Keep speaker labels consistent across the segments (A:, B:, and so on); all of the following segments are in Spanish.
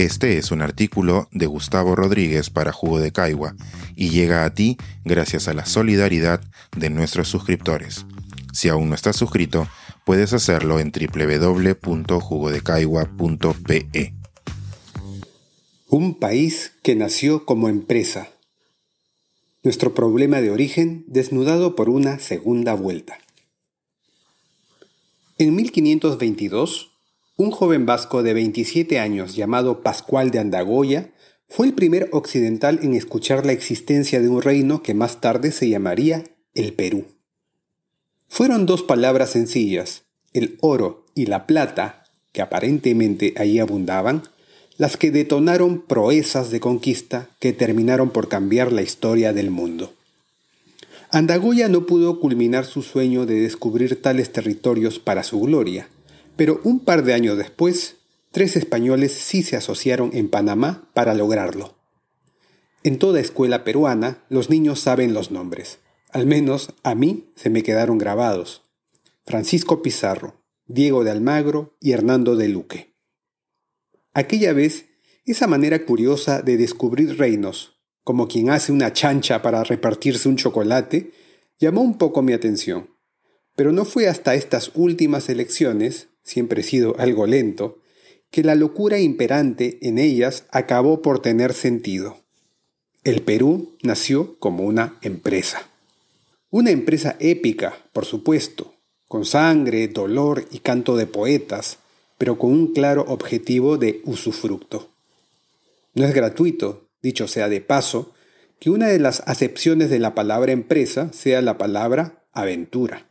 A: Este es un artículo de Gustavo Rodríguez para Jugo de Caigua y llega a ti gracias a la solidaridad de nuestros suscriptores. Si aún no estás suscrito, puedes hacerlo en www.jugodecaigua.pe.
B: Un país que nació como empresa. Nuestro problema de origen desnudado por una segunda vuelta. En 1522, un joven vasco de 27 años llamado Pascual de Andagoya fue el primer occidental en escuchar la existencia de un reino que más tarde se llamaría el Perú. Fueron dos palabras sencillas, el oro y la plata, que aparentemente allí abundaban, las que detonaron proezas de conquista que terminaron por cambiar la historia del mundo. Andagoya no pudo culminar su sueño de descubrir tales territorios para su gloria, pero un par de años después, tres españoles sí se asociaron en Panamá para lograrlo. En toda escuela peruana, los niños saben los nombres. Al menos a mí se me quedaron grabados. Francisco Pizarro, Diego de Almagro y Hernando de Luque. Aquella vez, esa manera curiosa de descubrir reinos, como quien hace una chancha para repartirse un chocolate, llamó un poco mi atención. Pero no fue hasta estas últimas elecciones siempre he sido algo lento, que la locura imperante en ellas acabó por tener sentido. El Perú nació como una empresa. Una empresa épica, por supuesto, con sangre, dolor y canto de poetas, pero con un claro objetivo de usufructo. No es gratuito, dicho sea de paso, que una de las acepciones de la palabra empresa sea la palabra aventura.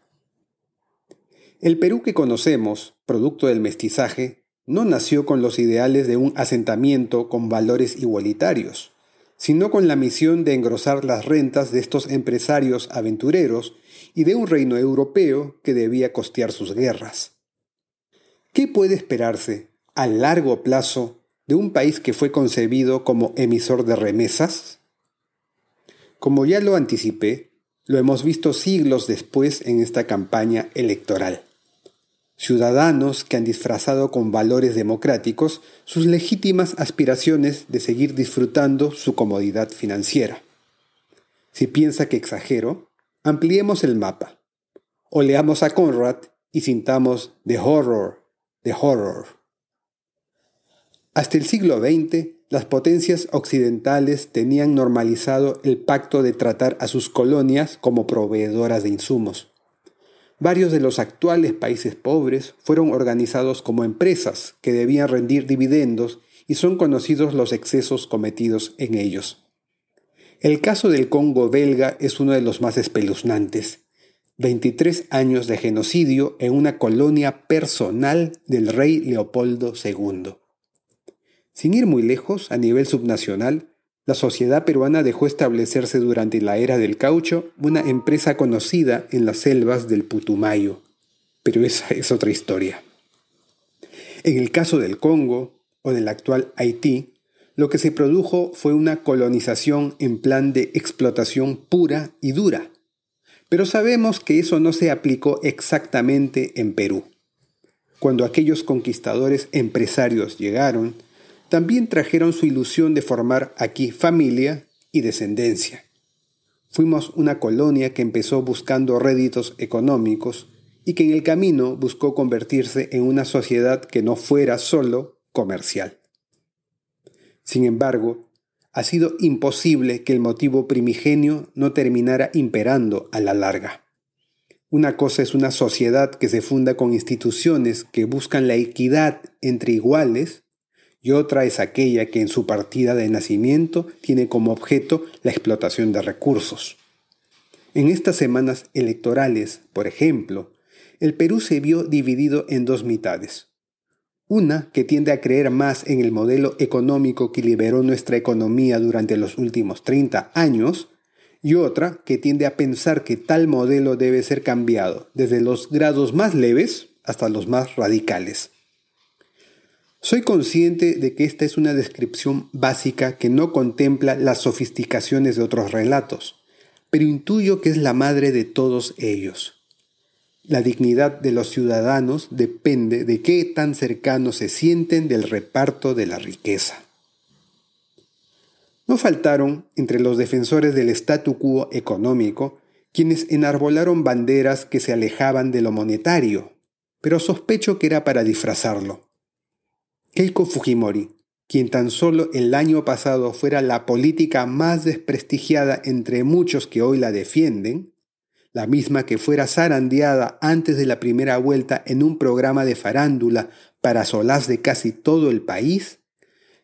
B: El Perú que conocemos, producto del mestizaje, no nació con los ideales de un asentamiento con valores igualitarios, sino con la misión de engrosar las rentas de estos empresarios aventureros y de un reino europeo que debía costear sus guerras. ¿Qué puede esperarse a largo plazo de un país que fue concebido como emisor de remesas? Como ya lo anticipé, lo hemos visto siglos después en esta campaña electoral ciudadanos que han disfrazado con valores democráticos sus legítimas aspiraciones de seguir disfrutando su comodidad financiera. Si piensa que exagero, ampliemos el mapa, o leamos a Conrad y sintamos The Horror, The Horror. Hasta el siglo XX, las potencias occidentales tenían normalizado el pacto de tratar a sus colonias como proveedoras de insumos. Varios de los actuales países pobres fueron organizados como empresas que debían rendir dividendos y son conocidos los excesos cometidos en ellos. El caso del Congo belga es uno de los más espeluznantes. 23 años de genocidio en una colonia personal del rey Leopoldo II. Sin ir muy lejos, a nivel subnacional, la sociedad peruana dejó establecerse durante la era del caucho una empresa conocida en las selvas del Putumayo, pero esa es otra historia. En el caso del Congo o del actual Haití, lo que se produjo fue una colonización en plan de explotación pura y dura. Pero sabemos que eso no se aplicó exactamente en Perú. Cuando aquellos conquistadores empresarios llegaron, también trajeron su ilusión de formar aquí familia y descendencia. Fuimos una colonia que empezó buscando réditos económicos y que en el camino buscó convertirse en una sociedad que no fuera solo comercial. Sin embargo, ha sido imposible que el motivo primigenio no terminara imperando a la larga. Una cosa es una sociedad que se funda con instituciones que buscan la equidad entre iguales y otra es aquella que en su partida de nacimiento tiene como objeto la explotación de recursos. En estas semanas electorales, por ejemplo, el Perú se vio dividido en dos mitades. Una que tiende a creer más en el modelo económico que liberó nuestra economía durante los últimos 30 años, y otra que tiende a pensar que tal modelo debe ser cambiado desde los grados más leves hasta los más radicales. Soy consciente de que esta es una descripción básica que no contempla las sofisticaciones de otros relatos, pero intuyo que es la madre de todos ellos. La dignidad de los ciudadanos depende de qué tan cercanos se sienten del reparto de la riqueza. No faltaron entre los defensores del statu quo económico quienes enarbolaron banderas que se alejaban de lo monetario, pero sospecho que era para disfrazarlo. Keiko Fujimori, quien tan solo el año pasado fuera la política más desprestigiada entre muchos que hoy la defienden, la misma que fuera zarandeada antes de la primera vuelta en un programa de farándula para solaz de casi todo el país,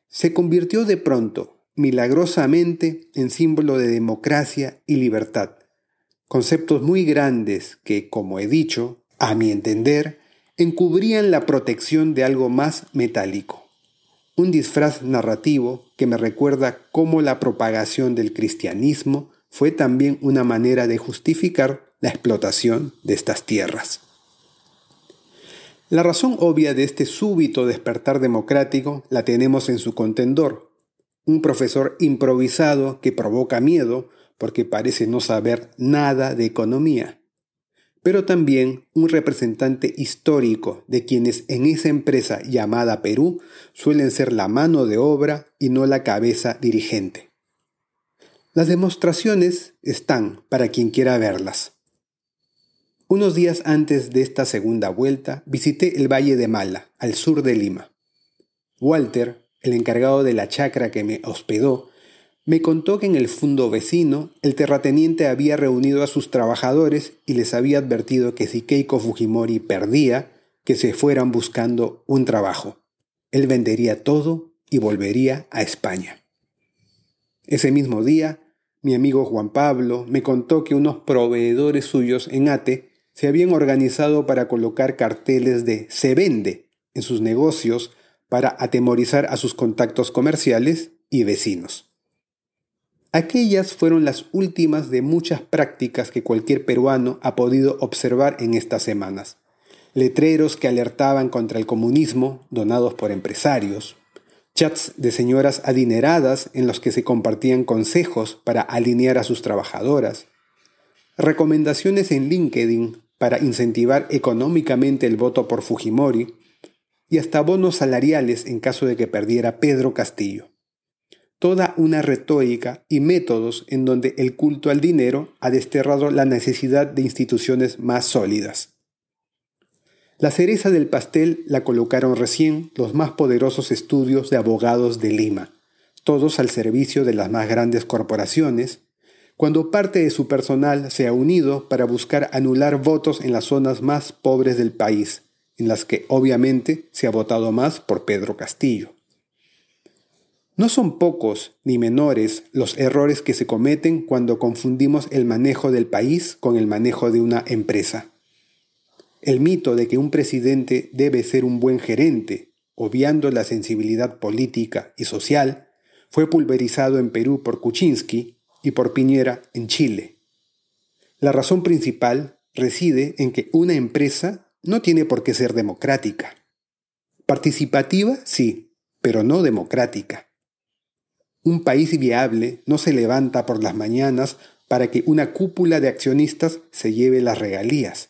B: se convirtió de pronto milagrosamente en símbolo de democracia y libertad. Conceptos muy grandes que, como he dicho, a mi entender, encubrían la protección de algo más metálico. Un disfraz narrativo que me recuerda cómo la propagación del cristianismo fue también una manera de justificar la explotación de estas tierras. La razón obvia de este súbito despertar democrático la tenemos en su contendor, un profesor improvisado que provoca miedo porque parece no saber nada de economía, pero también un representante histórico de quienes en esa empresa llamada Perú suelen ser la mano de obra y no la cabeza dirigente. Las demostraciones están para quien quiera verlas. Unos días antes de esta segunda vuelta visité el Valle de Mala, al sur de Lima. Walter, el encargado de la chacra que me hospedó, me contó que en el fondo vecino el terrateniente había reunido a sus trabajadores y les había advertido que si Keiko Fujimori perdía, que se fueran buscando un trabajo. Él vendería todo y volvería a España. Ese mismo día, mi amigo Juan Pablo me contó que unos proveedores suyos en Ate se habían organizado para colocar carteles de se vende en sus negocios para atemorizar a sus contactos comerciales y vecinos. Aquellas fueron las últimas de muchas prácticas que cualquier peruano ha podido observar en estas semanas. Letreros que alertaban contra el comunismo, donados por empresarios, chats de señoras adineradas en los que se compartían consejos para alinear a sus trabajadoras, recomendaciones en LinkedIn para incentivar económicamente el voto por Fujimori, y hasta bonos salariales en caso de que perdiera Pedro Castillo. Toda una retórica y métodos en donde el culto al dinero ha desterrado la necesidad de instituciones más sólidas. La cereza del pastel la colocaron recién los más poderosos estudios de abogados de Lima, todos al servicio de las más grandes corporaciones, cuando parte de su personal se ha unido para buscar anular votos en las zonas más pobres del país, en las que obviamente se ha votado más por Pedro Castillo. No son pocos ni menores los errores que se cometen cuando confundimos el manejo del país con el manejo de una empresa. El mito de que un presidente debe ser un buen gerente, obviando la sensibilidad política y social, fue pulverizado en Perú por Kuczynski y por Piñera en Chile. La razón principal reside en que una empresa no tiene por qué ser democrática. Participativa, sí, pero no democrática. Un país viable no se levanta por las mañanas para que una cúpula de accionistas se lleve las regalías.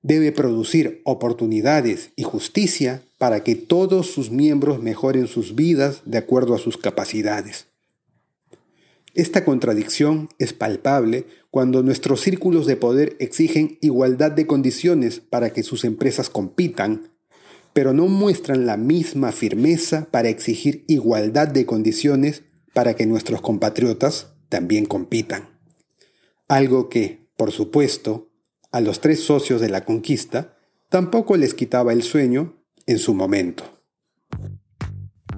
B: Debe producir oportunidades y justicia para que todos sus miembros mejoren sus vidas de acuerdo a sus capacidades. Esta contradicción es palpable cuando nuestros círculos de poder exigen igualdad de condiciones para que sus empresas compitan, pero no muestran la misma firmeza para exigir igualdad de condiciones para que nuestros compatriotas también compitan. Algo que, por supuesto, a los tres socios de la conquista tampoco les quitaba el sueño en su momento.